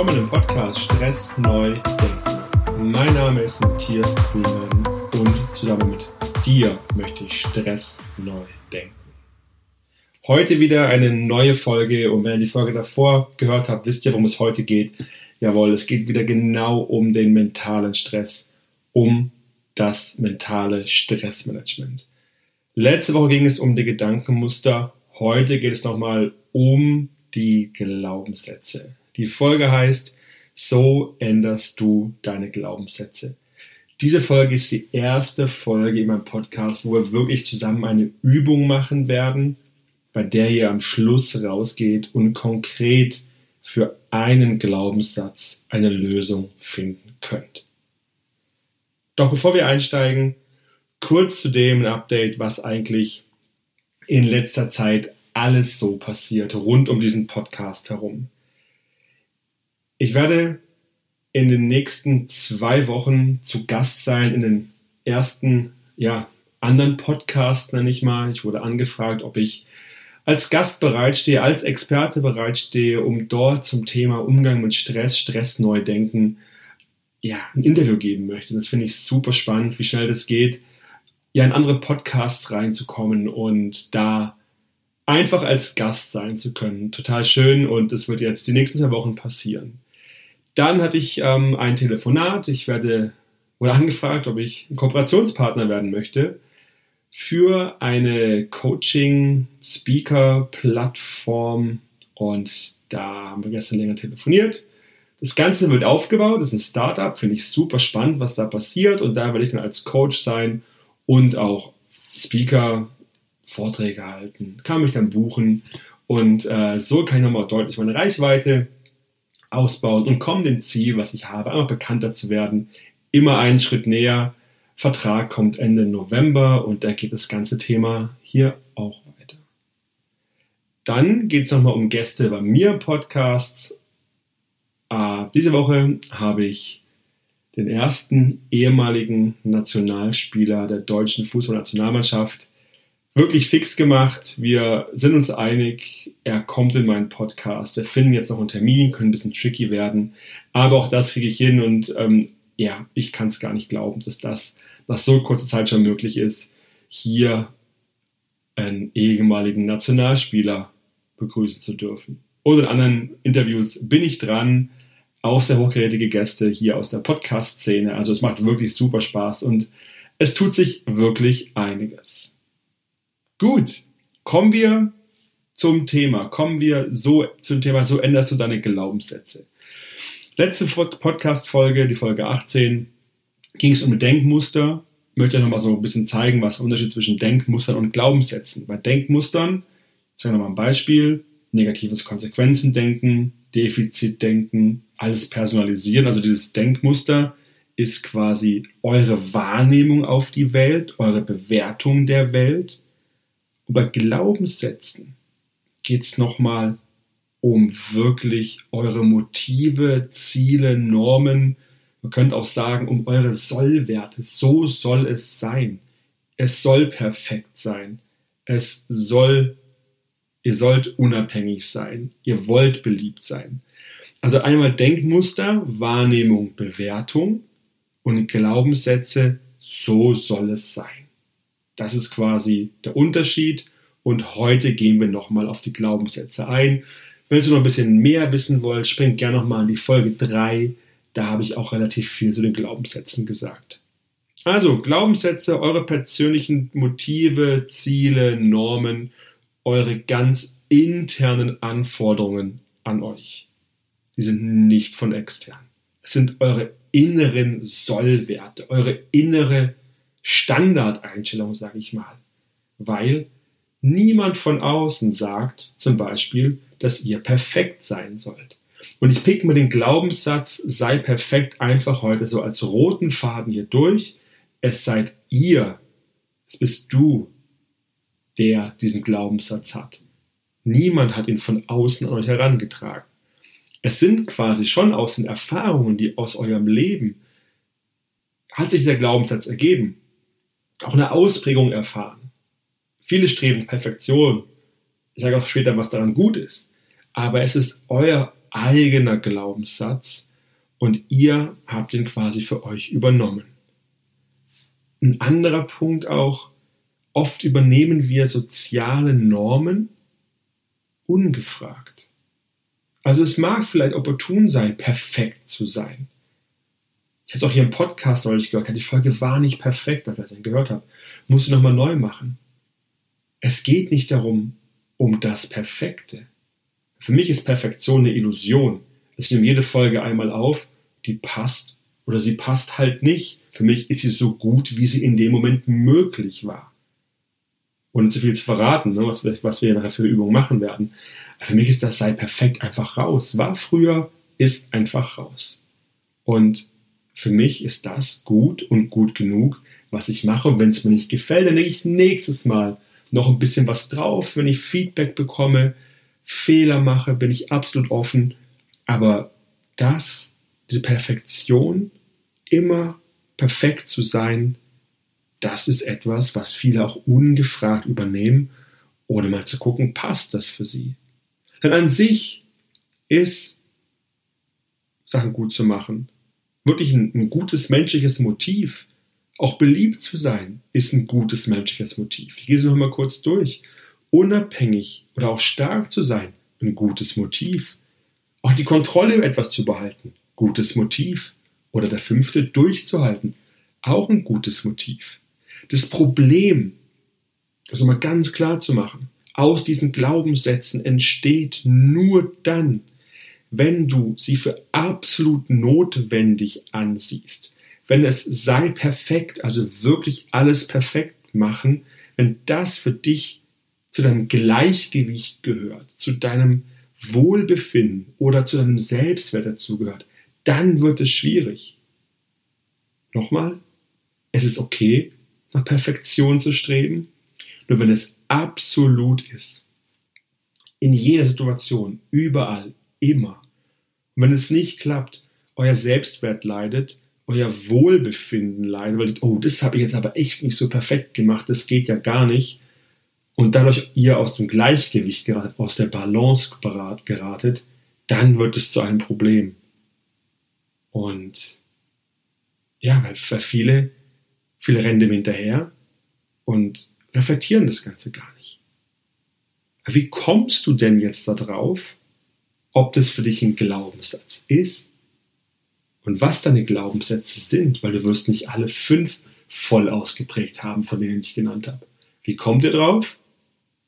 willkommen im Podcast Stress neu denken. Mein Name ist Matthias Kuhlmann und zusammen mit dir möchte ich Stress neu denken. Heute wieder eine neue Folge und wenn ihr die Folge davor gehört habt, wisst ihr, worum es heute geht. Jawohl, es geht wieder genau um den mentalen Stress, um das mentale Stressmanagement. Letzte Woche ging es um die Gedankenmuster, heute geht es nochmal um die Glaubenssätze. Die Folge heißt, so änderst du deine Glaubenssätze. Diese Folge ist die erste Folge in meinem Podcast, wo wir wirklich zusammen eine Übung machen werden, bei der ihr am Schluss rausgeht und konkret für einen Glaubenssatz eine Lösung finden könnt. Doch bevor wir einsteigen, kurz zu dem ein Update, was eigentlich in letzter Zeit alles so passiert rund um diesen Podcast herum. Ich werde in den nächsten zwei Wochen zu Gast sein in den ersten, ja, anderen Podcast, nenne ich mal. Ich wurde angefragt, ob ich als Gast bereitstehe, als Experte bereitstehe, um dort zum Thema Umgang mit Stress, Stress neu denken, ja, ein Interview geben möchte. Das finde ich super spannend, wie schnell das geht, ja, in andere Podcasts reinzukommen und da einfach als Gast sein zu können. Total schön und das wird jetzt die nächsten zwei Wochen passieren. Dann hatte ich ähm, ein Telefonat. Ich werde wurde angefragt, ob ich ein Kooperationspartner werden möchte für eine Coaching-Speaker-Plattform. Und da haben wir gestern länger telefoniert. Das Ganze wird aufgebaut, das ist ein Startup, finde ich super spannend, was da passiert. Und da werde ich dann als Coach sein und auch Speaker, Vorträge halten, kann mich dann buchen. Und äh, so kann ich nochmal deutlich meine Reichweite ausbauen und komme dem Ziel, was ich habe, einfach bekannter zu werden, immer einen Schritt näher. Vertrag kommt Ende November und da geht das ganze Thema hier auch weiter. Dann geht es nochmal um Gäste bei mir Podcasts. Äh, diese Woche habe ich den ersten ehemaligen Nationalspieler der deutschen Fußballnationalmannschaft wirklich fix gemacht. Wir sind uns einig, er kommt in meinen Podcast. Wir finden jetzt noch einen Termin, können ein bisschen tricky werden. Aber auch das kriege ich hin und ähm, ja, ich kann es gar nicht glauben, dass das nach so kurzer Zeit schon möglich ist, hier einen ehemaligen Nationalspieler begrüßen zu dürfen. Und in anderen Interviews bin ich dran. Auch sehr hochkarätige Gäste hier aus der Podcast-Szene. Also es macht wirklich super Spaß und es tut sich wirklich einiges. Gut, kommen wir zum Thema. Kommen wir so zum Thema, so änderst du deine Glaubenssätze. Letzte Podcast-Folge, die Folge 18, ging es um Denkmuster. Ich möchte noch mal so ein bisschen zeigen, was der Unterschied zwischen Denkmustern und Glaubenssätzen. Bei Denkmustern, ich sage nochmal ein Beispiel, negatives Konsequenzendenken, Defizitdenken, alles personalisieren. Also dieses Denkmuster ist quasi eure Wahrnehmung auf die Welt, eure Bewertung der Welt bei Glaubenssätzen geht es nochmal um wirklich eure Motive, Ziele, Normen. Man könnte auch sagen, um eure Sollwerte. So soll es sein. Es soll perfekt sein. Es soll, ihr sollt unabhängig sein. Ihr wollt beliebt sein. Also einmal Denkmuster, Wahrnehmung, Bewertung und Glaubenssätze, so soll es sein. Das ist quasi der Unterschied. Und heute gehen wir nochmal auf die Glaubenssätze ein. Wenn ihr noch ein bisschen mehr wissen wollt, springt gerne nochmal in die Folge 3. Da habe ich auch relativ viel zu den Glaubenssätzen gesagt. Also, Glaubenssätze, eure persönlichen Motive, Ziele, Normen, eure ganz internen Anforderungen an euch. Die sind nicht von extern. Es sind eure inneren Sollwerte, eure innere Standardeinstellung, sage ich mal. Weil niemand von außen sagt zum Beispiel, dass ihr perfekt sein sollt. Und ich pick mir den Glaubenssatz, sei perfekt einfach heute so als roten Faden hier durch. Es seid ihr, es bist du, der diesen Glaubenssatz hat. Niemand hat ihn von außen an euch herangetragen. Es sind quasi schon aus den Erfahrungen, die aus eurem Leben, hat sich dieser Glaubenssatz ergeben auch eine Ausprägung erfahren. Viele streben Perfektion. Ich sage auch später, was daran gut ist. Aber es ist euer eigener Glaubenssatz und ihr habt ihn quasi für euch übernommen. Ein anderer Punkt auch, oft übernehmen wir soziale Normen ungefragt. Also es mag vielleicht opportun sein, perfekt zu sein. Ich habe es auch hier im Podcast neulich gehört, die Folge war nicht perfekt, weil ich das gehört habe. Muss ich nochmal neu machen. Es geht nicht darum, um das Perfekte. Für mich ist Perfektion eine Illusion. Ich nehme jede Folge einmal auf, die passt oder sie passt halt nicht. Für mich ist sie so gut, wie sie in dem Moment möglich war. Ohne zu viel zu verraten, ne, was, was wir nachher für Übungen machen werden. Für mich ist das sei perfekt einfach raus. War früher, ist einfach raus. Und für mich ist das gut und gut genug, was ich mache. Und wenn es mir nicht gefällt, dann lege ich nächstes Mal noch ein bisschen was drauf. Wenn ich Feedback bekomme, Fehler mache, bin ich absolut offen. Aber das, diese Perfektion, immer perfekt zu sein, das ist etwas, was viele auch ungefragt übernehmen, ohne mal zu gucken, passt das für sie. Denn an sich ist Sachen gut zu machen wirklich ein, ein gutes menschliches Motiv. Auch beliebt zu sein ist ein gutes menschliches Motiv. Ich gehe es noch mal kurz durch. Unabhängig oder auch stark zu sein, ein gutes Motiv. Auch die Kontrolle über etwas zu behalten, gutes Motiv. Oder der fünfte, durchzuhalten, auch ein gutes Motiv. Das Problem, also mal ganz klar zu machen, aus diesen Glaubenssätzen entsteht nur dann, wenn du sie für absolut notwendig ansiehst, wenn es sei perfekt, also wirklich alles perfekt machen, wenn das für dich zu deinem Gleichgewicht gehört, zu deinem Wohlbefinden oder zu deinem Selbstwert dazugehört, dann wird es schwierig. Nochmal, es ist okay, nach Perfektion zu streben, nur wenn es absolut ist. In jeder Situation, überall, immer. Und wenn es nicht klappt, euer Selbstwert leidet, euer Wohlbefinden leidet, weil oh, das habe ich jetzt aber echt nicht so perfekt gemacht, das geht ja gar nicht. Und dadurch ihr aus dem Gleichgewicht geratet, aus der Balance geratet, dann wird es zu einem Problem. Und ja, weil viele, viele rennen dem hinterher und reflektieren das Ganze gar nicht. Wie kommst du denn jetzt darauf, ob das für dich ein Glaubenssatz ist und was deine Glaubenssätze sind, weil du wirst nicht alle fünf voll ausgeprägt haben, von denen ich genannt habe. Wie kommt ihr drauf?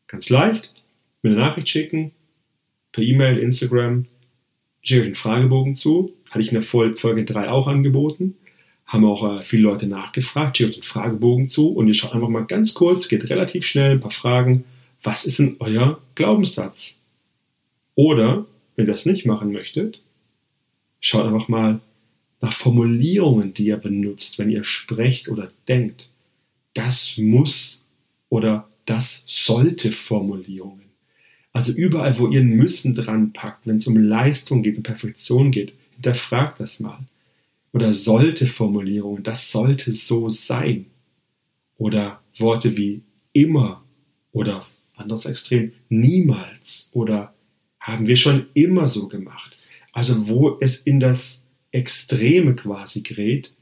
Ganz leicht. Mir eine Nachricht schicken, per E-Mail, Instagram, schicke einen Fragebogen zu. Hatte ich in der Folge 3 auch angeboten. Haben auch äh, viele Leute nachgefragt, schickt einen Fragebogen zu und ihr schaut einfach mal ganz kurz, geht relativ schnell, ein paar Fragen. Was ist denn euer Glaubenssatz? Oder wenn ihr das nicht machen möchtet, schaut einfach mal nach Formulierungen, die ihr benutzt, wenn ihr sprecht oder denkt. Das muss oder das sollte Formulierungen. Also überall, wo ihr ein Müssen dran packt, wenn es um Leistung geht, um Perfektion geht, hinterfragt das mal. Oder sollte Formulierungen, das sollte so sein. Oder Worte wie immer oder anderes Extrem, niemals oder haben wir schon immer so gemacht. Also wo es in das Extreme quasi gerät,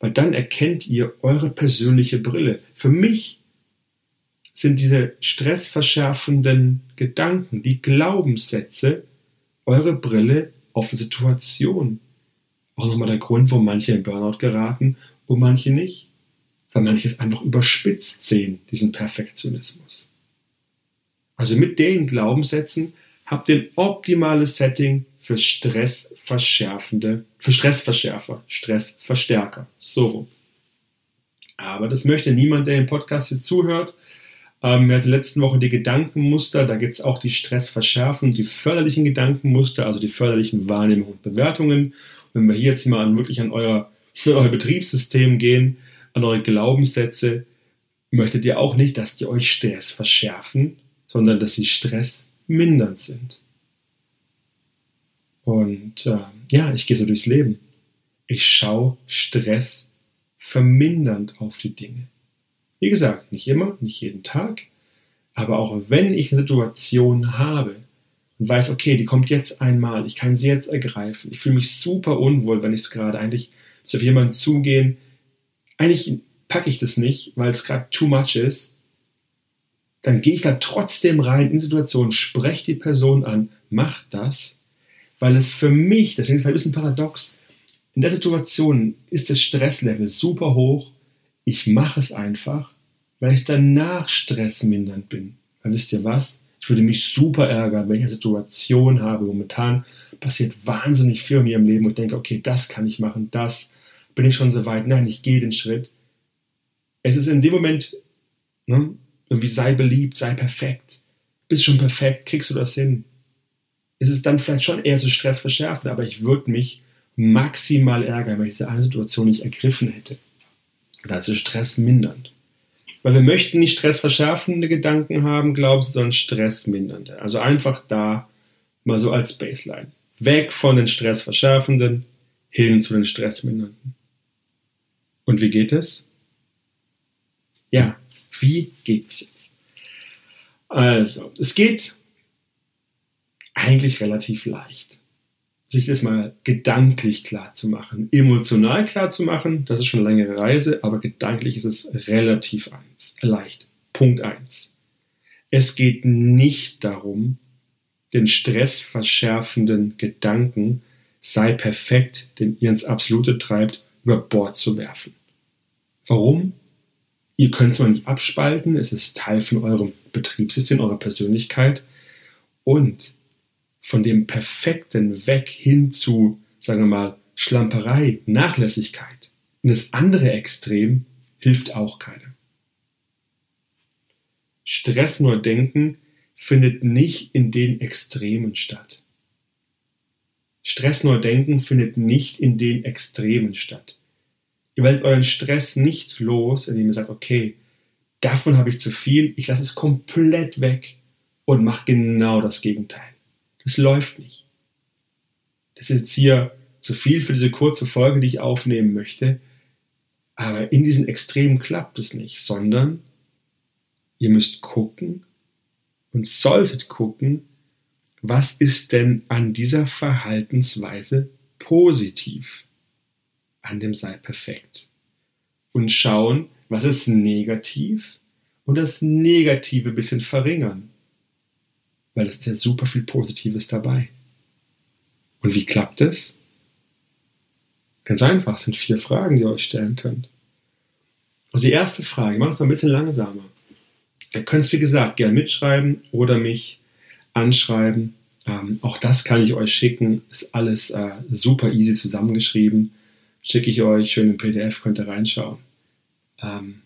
weil dann erkennt ihr eure persönliche Brille. Für mich sind diese stressverschärfenden Gedanken, die Glaubenssätze, eure Brille auf die Situation. Auch nochmal der Grund, wo manche in Burnout geraten und manche nicht. Weil manche es einfach überspitzt sehen, diesen Perfektionismus. Also mit den Glaubenssätzen habt ihr ein optimales Setting für stressverschärfende, für Stressverschärfer, Stressverstärker. So Aber das möchte niemand, der im Podcast hier zuhört. Ähm, wir hatten letzten Woche die Gedankenmuster, da gibt es auch die stressverschärfenden, die förderlichen Gedankenmuster, also die förderlichen Wahrnehmungen und Bewertungen. Und wenn wir hier jetzt mal an, wirklich an euer, an euer Betriebssystem gehen, an eure Glaubenssätze, möchtet ihr auch nicht, dass die euch Stress verschärfen, sondern dass sie Stress mindernd sind. Und äh, ja, ich gehe so durchs Leben. Ich schaue Stress vermindernd auf die Dinge. Wie gesagt, nicht immer, nicht jeden Tag, aber auch wenn ich eine Situation habe, und weiß, okay, die kommt jetzt einmal, ich kann sie jetzt ergreifen. Ich fühle mich super unwohl, wenn ich es gerade eigentlich zu jemanden zugehen. Eigentlich packe ich das nicht, weil es gerade too much ist. Dann gehe ich da trotzdem rein in Situationen, spreche die Person an, mach das, weil es für mich, das ist ein bisschen paradox, in der Situation ist das Stresslevel super hoch. Ich mache es einfach, weil ich danach stressmindernd bin. Weil wisst ihr was? Ich würde mich super ärgern, wenn ich eine Situation habe. Momentan passiert wahnsinnig viel in mir im Leben und denke, okay, das kann ich machen, das bin ich schon so weit. Nein, ich gehe den Schritt. Es ist in dem Moment, ne, irgendwie sei beliebt, sei perfekt. Bist schon perfekt, kriegst du das hin. Es ist dann vielleicht schon eher so stressverschärfend, aber ich würde mich maximal ärgern, wenn ich diese eine Situation nicht ergriffen hätte. Das ist stressmindernd. Weil wir möchten nicht stressverschärfende Gedanken haben, glauben Sie, sondern stressmindernde. Also einfach da mal so als Baseline. Weg von den stressverschärfenden hin zu den stressmindernden. Und wie geht es? Ja, wie geht es jetzt? Also, es geht eigentlich relativ leicht sich das mal gedanklich klar zu machen. Emotional klar zu machen, das ist schon eine längere Reise, aber gedanklich ist es relativ eins, leicht. Punkt eins. Es geht nicht darum, den stressverschärfenden Gedanken sei perfekt, den ihr ins Absolute treibt, über Bord zu werfen. Warum? Ihr könnt es mal nicht abspalten, es ist Teil von eurem Betriebssystem, eurer Persönlichkeit und von dem Perfekten weg hin zu, sagen wir mal, Schlamperei, Nachlässigkeit. Und das andere Extrem hilft auch keinem. Stress nur denken findet nicht in den Extremen statt. Stress nur denken findet nicht in den Extremen statt. Ihr werdet euren Stress nicht los, indem ihr sagt, okay, davon habe ich zu viel, ich lasse es komplett weg und mache genau das Gegenteil. Das läuft nicht. Das ist jetzt hier zu viel für diese kurze Folge, die ich aufnehmen möchte. Aber in diesen Extremen klappt es nicht, sondern ihr müsst gucken und solltet gucken, was ist denn an dieser Verhaltensweise positiv an dem Sei perfekt. Und schauen, was ist negativ und das Negative ein bisschen verringern weil es ist ja super viel Positives dabei. Und wie klappt es? Ganz einfach, es sind vier Fragen, die ihr euch stellen könnt. Also die erste Frage, ich mache es ein bisschen langsamer. Ihr könnt es, wie gesagt, gerne mitschreiben oder mich anschreiben. Ähm, auch das kann ich euch schicken. Ist alles äh, super easy zusammengeschrieben. Schicke ich euch schön im PDF, könnt ihr reinschauen. Ähm,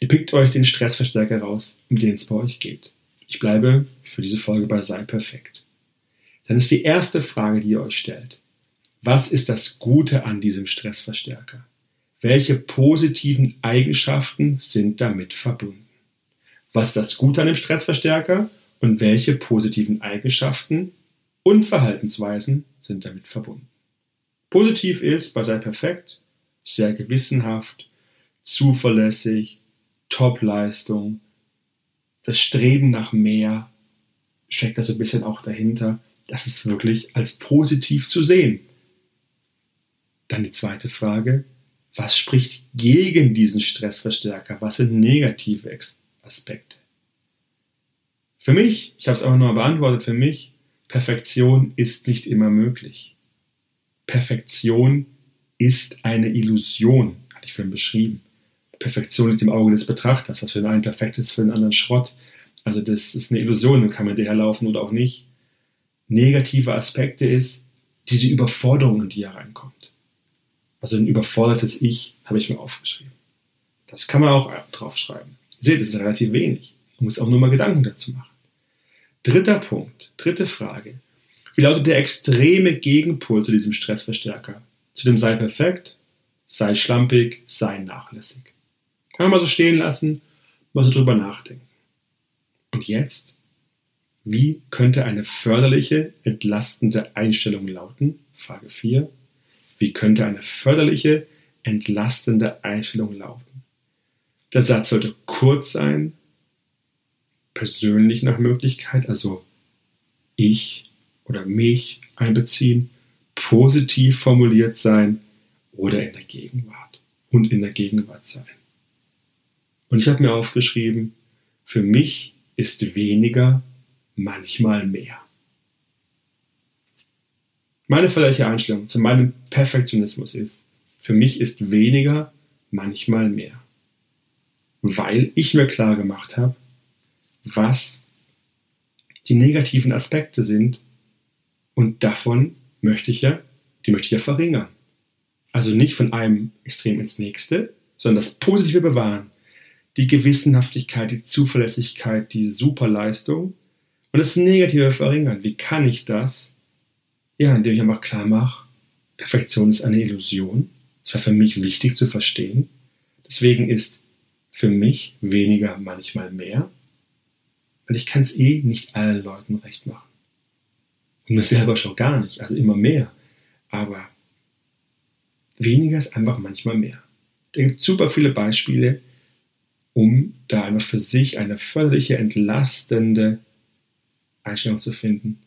ihr pickt euch den Stressverstärker raus, um den es bei euch geht. Ich bleibe für diese Folge bei Sei perfekt. Dann ist die erste Frage, die ihr euch stellt. Was ist das Gute an diesem Stressverstärker? Welche positiven Eigenschaften sind damit verbunden? Was ist das Gute an dem Stressverstärker und welche positiven Eigenschaften und Verhaltensweisen sind damit verbunden? Positiv ist bei Sei perfekt sehr gewissenhaft, zuverlässig, Top-Leistung, das Streben nach mehr steckt das ein bisschen auch dahinter. Das ist wirklich als positiv zu sehen. Dann die zweite Frage, was spricht gegen diesen Stressverstärker? Was sind negative Aspekte? Für mich, ich habe es auch nur beantwortet, für mich, Perfektion ist nicht immer möglich. Perfektion ist eine Illusion, hatte ich vorhin beschrieben. Perfektion liegt im Auge des Betrachters. Was für den einen perfekt ist, für den anderen Schrott. Also das ist eine Illusion, dann kann man hinterherlaufen oder auch nicht. Negative Aspekte ist diese Überforderung, in die hereinkommt. Also ein überfordertes Ich habe ich mir aufgeschrieben. Das kann man auch draufschreiben. Ihr seht, das ist relativ wenig. Man muss auch nur mal Gedanken dazu machen. Dritter Punkt, dritte Frage. Wie lautet der extreme Gegenpol zu diesem Stressverstärker? Zu dem sei perfekt, sei schlampig, sei nachlässig. Kann man mal so stehen lassen, mal so drüber nachdenken. Und jetzt? Wie könnte eine förderliche, entlastende Einstellung lauten? Frage 4. Wie könnte eine förderliche, entlastende Einstellung lauten? Der Satz sollte kurz sein, persönlich nach Möglichkeit, also ich oder mich einbeziehen, positiv formuliert sein oder in der Gegenwart und in der Gegenwart sein. Und ich habe mir aufgeschrieben, für mich ist weniger manchmal mehr. Meine völlige Einstellung zu meinem Perfektionismus ist, für mich ist weniger manchmal mehr. Weil ich mir klar gemacht habe, was die negativen Aspekte sind und davon möchte ich ja, die möchte ich ja verringern. Also nicht von einem Extrem ins nächste, sondern das Positive bewahren, die Gewissenhaftigkeit, die Zuverlässigkeit, die Superleistung und das Negative verringern. Wie kann ich das? Ja, indem ich einfach klar mache, Perfektion ist eine Illusion. Das war für mich wichtig zu verstehen. Deswegen ist für mich weniger manchmal mehr, weil ich kann es eh nicht allen Leuten recht machen. Und mir selber schon gar nicht, also immer mehr. Aber weniger ist einfach manchmal mehr. Da gibt super viele Beispiele, um da einfach für sich eine völlige entlastende Einstellung zu finden.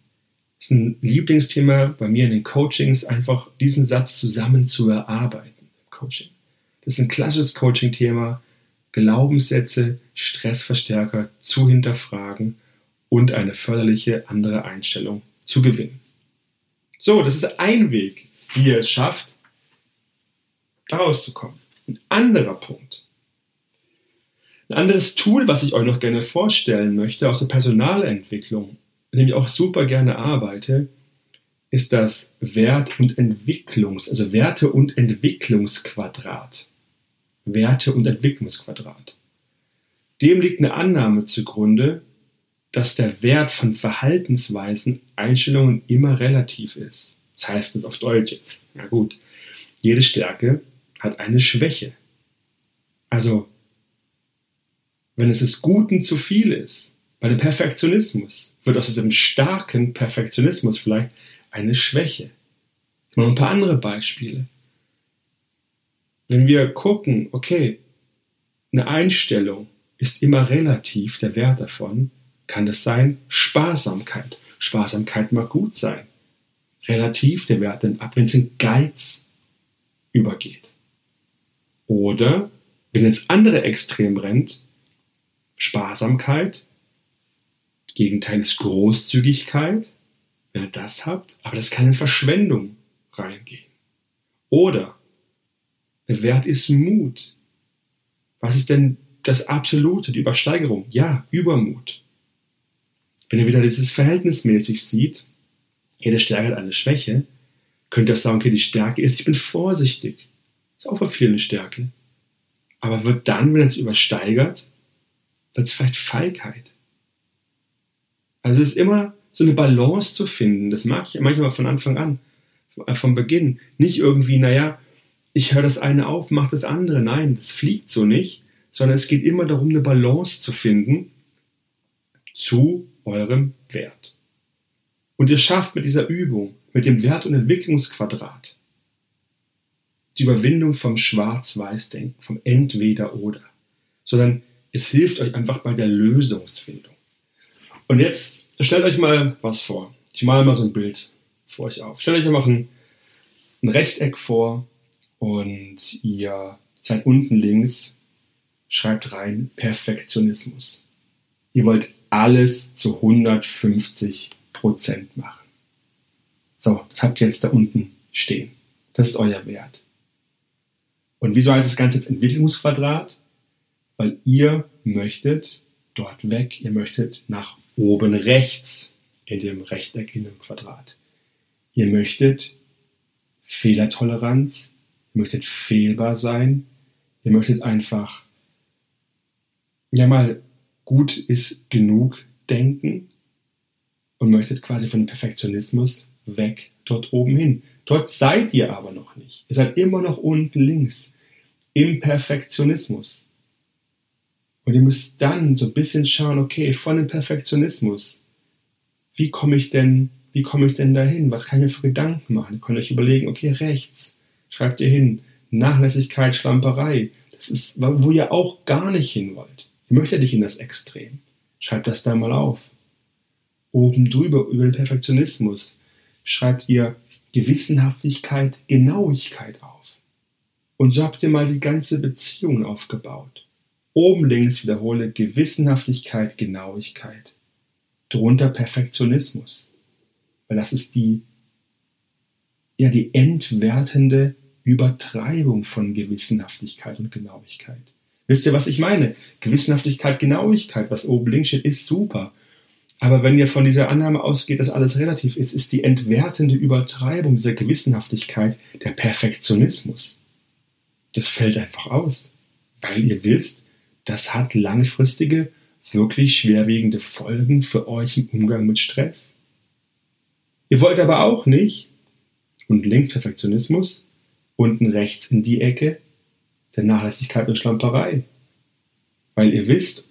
Das ist ein Lieblingsthema bei mir in den Coachings, einfach diesen Satz zusammen zu erarbeiten im Coaching. Das ist ein klassisches Coaching-Thema, Glaubenssätze, Stressverstärker zu hinterfragen und eine förderliche andere Einstellung zu gewinnen. So, das ist ein Weg, wie ihr es schafft, da rauszukommen. Ein anderer Punkt. Ein anderes Tool, was ich euch noch gerne vorstellen möchte aus der Personalentwicklung, in dem ich auch super gerne arbeite, ist das Wert- und Entwicklungs-, also Werte- und Entwicklungsquadrat. Werte- und Entwicklungsquadrat. Dem liegt eine Annahme zugrunde, dass der Wert von Verhaltensweisen, Einstellungen immer relativ ist. Das heißt es auf Deutsch jetzt. Na gut, jede Stärke hat eine Schwäche. Also, wenn es des Guten zu viel ist, bei dem Perfektionismus, wird aus dem starken Perfektionismus vielleicht eine Schwäche. Ich mache ein paar andere Beispiele. Wenn wir gucken, okay, eine Einstellung ist immer relativ, der Wert davon, kann es sein Sparsamkeit. Sparsamkeit mag gut sein. Relativ der Wert nimmt ab, wenn es in Geiz übergeht. Oder wenn ins andere Extrem rennt, Sparsamkeit, Gegenteil ist Großzügigkeit, wenn ihr das habt, aber das kann in Verschwendung reingehen. Oder der Wert ist Mut. Was ist denn das Absolute, die Übersteigerung? Ja, Übermut. Wenn ihr wieder dieses verhältnismäßig sieht, jede Stärke hat eine Schwäche, könnt ihr auch sagen, okay, die Stärke ist, ich bin vorsichtig. Ist auch für viele eine Stärke. Aber wird dann, wenn es übersteigert, wird es vielleicht Feigheit. Also es ist immer so eine Balance zu finden. Das mag ich manchmal von Anfang an, vom Beginn. Nicht irgendwie, naja, ich höre das eine auf, mache das andere. Nein, das fliegt so nicht, sondern es geht immer darum, eine Balance zu finden zu eurem Wert. Und ihr schafft mit dieser Übung, mit dem Wert- und Entwicklungsquadrat, die Überwindung vom Schwarz-Weiß-Denken, vom Entweder-Oder, sondern es hilft euch einfach bei der Lösungsfindung. Und jetzt stellt euch mal was vor. Ich male mal so ein Bild vor euch auf. Stellt euch mal ein, ein Rechteck vor, und ihr seid unten links, schreibt rein Perfektionismus. Ihr wollt alles zu 150 Prozent machen. So, das habt ihr jetzt da unten stehen. Das ist euer Wert. Und wieso heißt das Ganze jetzt Entwicklungsquadrat? Weil ihr möchtet dort weg, ihr möchtet nach oben rechts in dem Rechteck in dem Quadrat. Ihr möchtet Fehlertoleranz, Ihr möchtet fehlbar sein. Ihr möchtet einfach, ja mal, gut ist genug denken und möchtet quasi von Perfektionismus weg dort oben hin. Dort seid ihr aber noch nicht. Ihr seid immer noch unten links im Perfektionismus. Und ihr müsst dann so ein bisschen schauen, okay, von dem Perfektionismus, wie komme ich denn, wie komme ich denn dahin? Was kann ich mir für Gedanken machen? Ihr könnt euch überlegen, okay, rechts, Schreibt ihr hin. Nachlässigkeit, Schlamperei. Das ist, wo ihr auch gar nicht hin wollt. Ihr möchtet nicht in das Extrem. Schreibt das da mal auf. Oben drüber über den Perfektionismus schreibt ihr Gewissenhaftigkeit, Genauigkeit auf. Und so habt ihr mal die ganze Beziehung aufgebaut. Oben links wiederhole Gewissenhaftigkeit, Genauigkeit. Drunter Perfektionismus. Weil das ist die, ja, die entwertende Übertreibung von Gewissenhaftigkeit und Genauigkeit. Wisst ihr, was ich meine? Gewissenhaftigkeit, Genauigkeit, was oben links steht, ist super. Aber wenn ihr von dieser Annahme ausgeht, dass alles relativ ist, ist die entwertende Übertreibung dieser Gewissenhaftigkeit der Perfektionismus. Das fällt einfach aus, weil ihr wisst, das hat langfristige, wirklich schwerwiegende Folgen für euch im Umgang mit Stress. Ihr wollt aber auch nicht, und links Perfektionismus, unten rechts in die Ecke, der Nachlässigkeit und Schlamperei. Weil ihr wisst,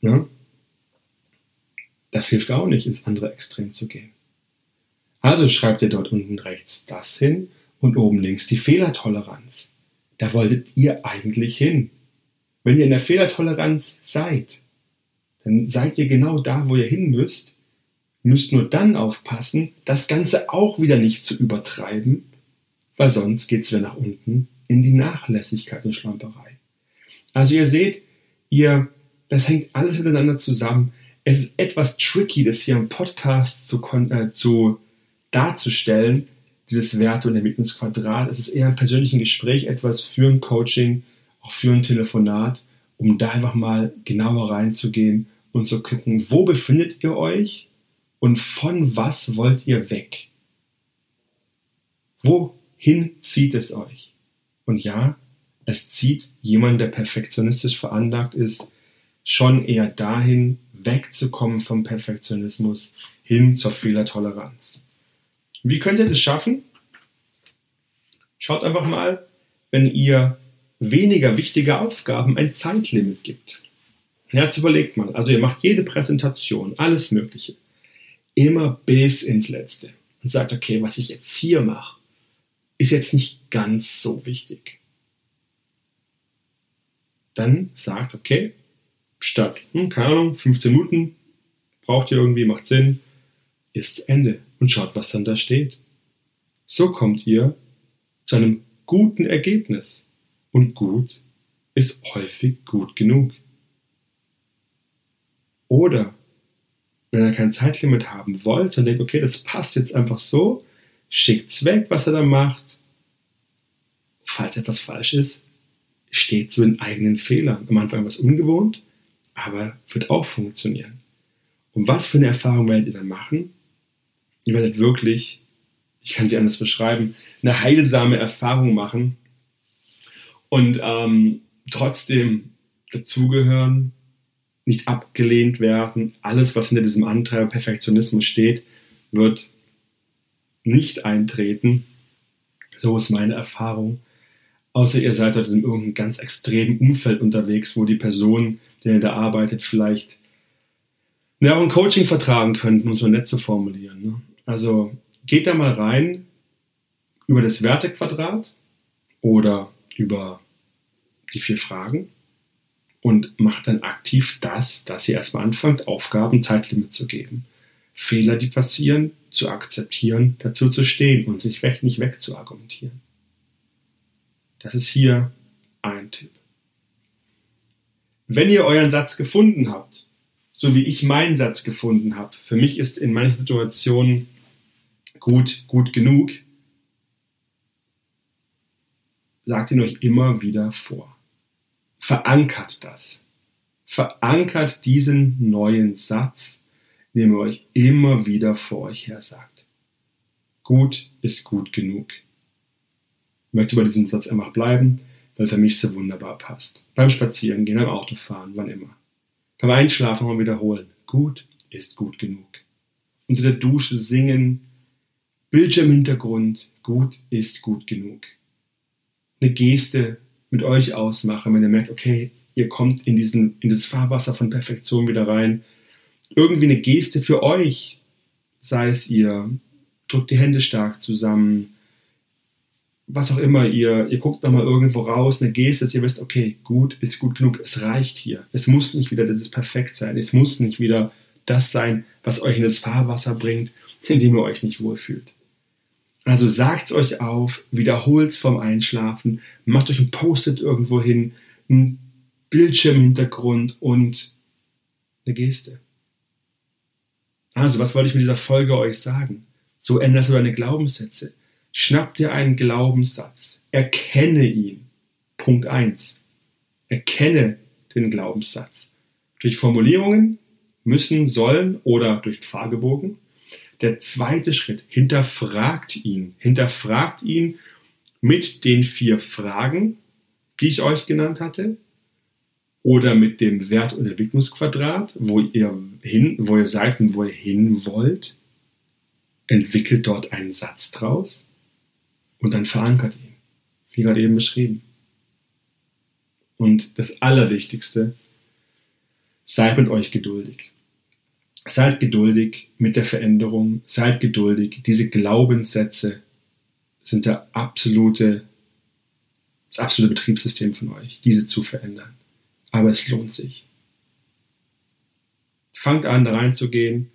ne, das hilft auch nicht, ins andere Extrem zu gehen. Also schreibt ihr dort unten rechts das hin und oben links die Fehlertoleranz. Da wolltet ihr eigentlich hin. Wenn ihr in der Fehlertoleranz seid, dann seid ihr genau da, wo ihr hin müsst, müsst nur dann aufpassen, das Ganze auch wieder nicht zu übertreiben, weil sonst geht es wieder nach unten in die Nachlässigkeit und Schlamperei. Also ihr seht, ihr, das hängt alles miteinander zusammen es ist etwas tricky, das hier im Podcast zu, äh, zu darzustellen, dieses Werte- und Entwicklungsquadrat. Es ist eher ein persönliches Gespräch, etwas für ein Coaching, auch für ein Telefonat, um da einfach mal genauer reinzugehen und zu gucken, wo befindet ihr euch und von was wollt ihr weg? Wohin zieht es euch? Und ja, es zieht jemand, der perfektionistisch veranlagt ist, schon eher dahin, wegzukommen vom Perfektionismus hin zur Fehlertoleranz. Wie könnt ihr das schaffen? Schaut einfach mal, wenn ihr weniger wichtige Aufgaben ein Zeitlimit gibt. Jetzt überlegt mal, also ihr macht jede Präsentation, alles Mögliche, immer bis ins Letzte und sagt, okay, was ich jetzt hier mache, ist jetzt nicht ganz so wichtig. Dann sagt, okay, statt, hm, keine Ahnung, 15 Minuten, braucht ihr irgendwie, macht Sinn, ist Ende und schaut, was dann da steht. So kommt ihr zu einem guten Ergebnis. Und gut ist häufig gut genug. Oder wenn ihr kein Zeitlimit haben wollt und denkt, okay, das passt jetzt einfach so, schickt's weg, was er da macht. Falls etwas falsch ist, steht zu den eigenen Fehlern. Am Anfang was ungewohnt, aber wird auch funktionieren. Und was für eine Erfahrung werdet ihr dann machen? Ihr werdet wirklich, ich kann sie anders beschreiben, eine heilsame Erfahrung machen und ähm, trotzdem dazugehören, nicht abgelehnt werden. Alles, was hinter diesem Antreiber Perfektionismus steht, wird nicht eintreten. So ist meine Erfahrung. Außer ihr seid dort in irgendeinem ganz extremen Umfeld unterwegs, wo die Person der da arbeitet, vielleicht ja, auch ein Coaching vertragen könnten, um es mal nett zu formulieren. Ne? Also geht da mal rein über das Wertequadrat oder über die vier Fragen und macht dann aktiv das, dass ihr erstmal anfangt, Aufgaben Zeitlimit zu geben. Fehler, die passieren, zu akzeptieren, dazu zu stehen und sich weg, nicht wegzuargumentieren. Das ist hier ein Tipp. Wenn ihr euren Satz gefunden habt, so wie ich meinen Satz gefunden habe, für mich ist in manchen Situationen gut, gut genug, sagt ihn euch immer wieder vor. Verankert das. Verankert diesen neuen Satz, ihr euch immer wieder vor euch her sagt. Gut ist gut genug. Ich möchte bei diesem Satz einfach bleiben weil für mich so wunderbar passt. Beim Spazierengehen, beim Autofahren, wann immer. Beim Einschlafen mal wiederholen. Gut ist gut genug. Unter der Dusche singen, Bildschirmhintergrund, gut ist gut genug. Eine Geste mit euch ausmachen, wenn ihr merkt, okay, ihr kommt in, diesen, in das Fahrwasser von Perfektion wieder rein. Irgendwie eine Geste für euch, sei es ihr drückt die Hände stark zusammen, was auch immer, ihr, ihr guckt nochmal irgendwo raus, eine Geste, dass ihr wisst, okay, gut, ist gut genug, es reicht hier. Es muss nicht wieder dieses Perfekt sein, es muss nicht wieder das sein, was euch in das Fahrwasser bringt, in dem ihr euch nicht wohlfühlt. Also sagt's euch auf, wiederholt's vom Einschlafen, macht euch ein Post-it irgendwo hin, ein Bildschirmhintergrund und eine Geste. Also, was wollte ich mit dieser Folge euch sagen? So änderst du deine Glaubenssätze. Schnapp dir einen Glaubenssatz. Erkenne ihn. Punkt 1. Erkenne den Glaubenssatz. Durch Formulierungen, müssen, sollen oder durch Fragebogen. Der zweite Schritt, hinterfragt ihn. Hinterfragt ihn mit den vier Fragen, die ich euch genannt hatte, oder mit dem Wert- und Entwicklungsquadrat, wo ihr hin, wo ihr seid und wo ihr hin wollt. Entwickelt dort einen Satz draus und dann verankert ihn, wie gerade eben beschrieben. Und das Allerwichtigste, seid mit euch geduldig. Seid geduldig mit der Veränderung, seid geduldig. Diese Glaubenssätze sind der absolute, das absolute Betriebssystem von euch, diese zu verändern. Aber es lohnt sich. Fangt an, da reinzugehen.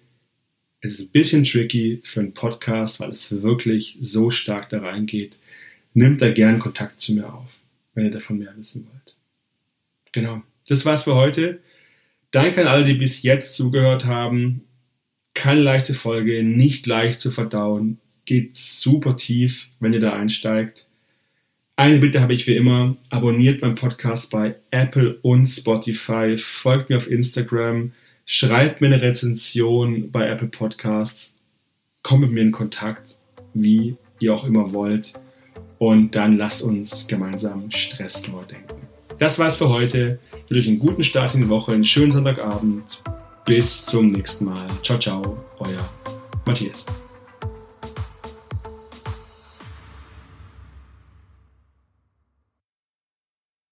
Es ist ein bisschen tricky für einen Podcast, weil es wirklich so stark da reingeht. Nimmt da gern Kontakt zu mir auf, wenn ihr davon mehr wissen wollt. Genau. Das war's für heute. Danke an alle, die bis jetzt zugehört haben. Keine leichte Folge, nicht leicht zu verdauen. Geht super tief, wenn ihr da einsteigt. Eine Bitte habe ich wie immer. Abonniert meinen Podcast bei Apple und Spotify. Folgt mir auf Instagram. Schreibt mir eine Rezension bei Apple Podcasts. Kommt mit mir in Kontakt, wie ihr auch immer wollt. Und dann lasst uns gemeinsam Stress neu denken. Das war's für heute. Ich wünsche euch einen guten Start in die Woche, einen schönen Sonntagabend. Bis zum nächsten Mal. Ciao, ciao, euer Matthias.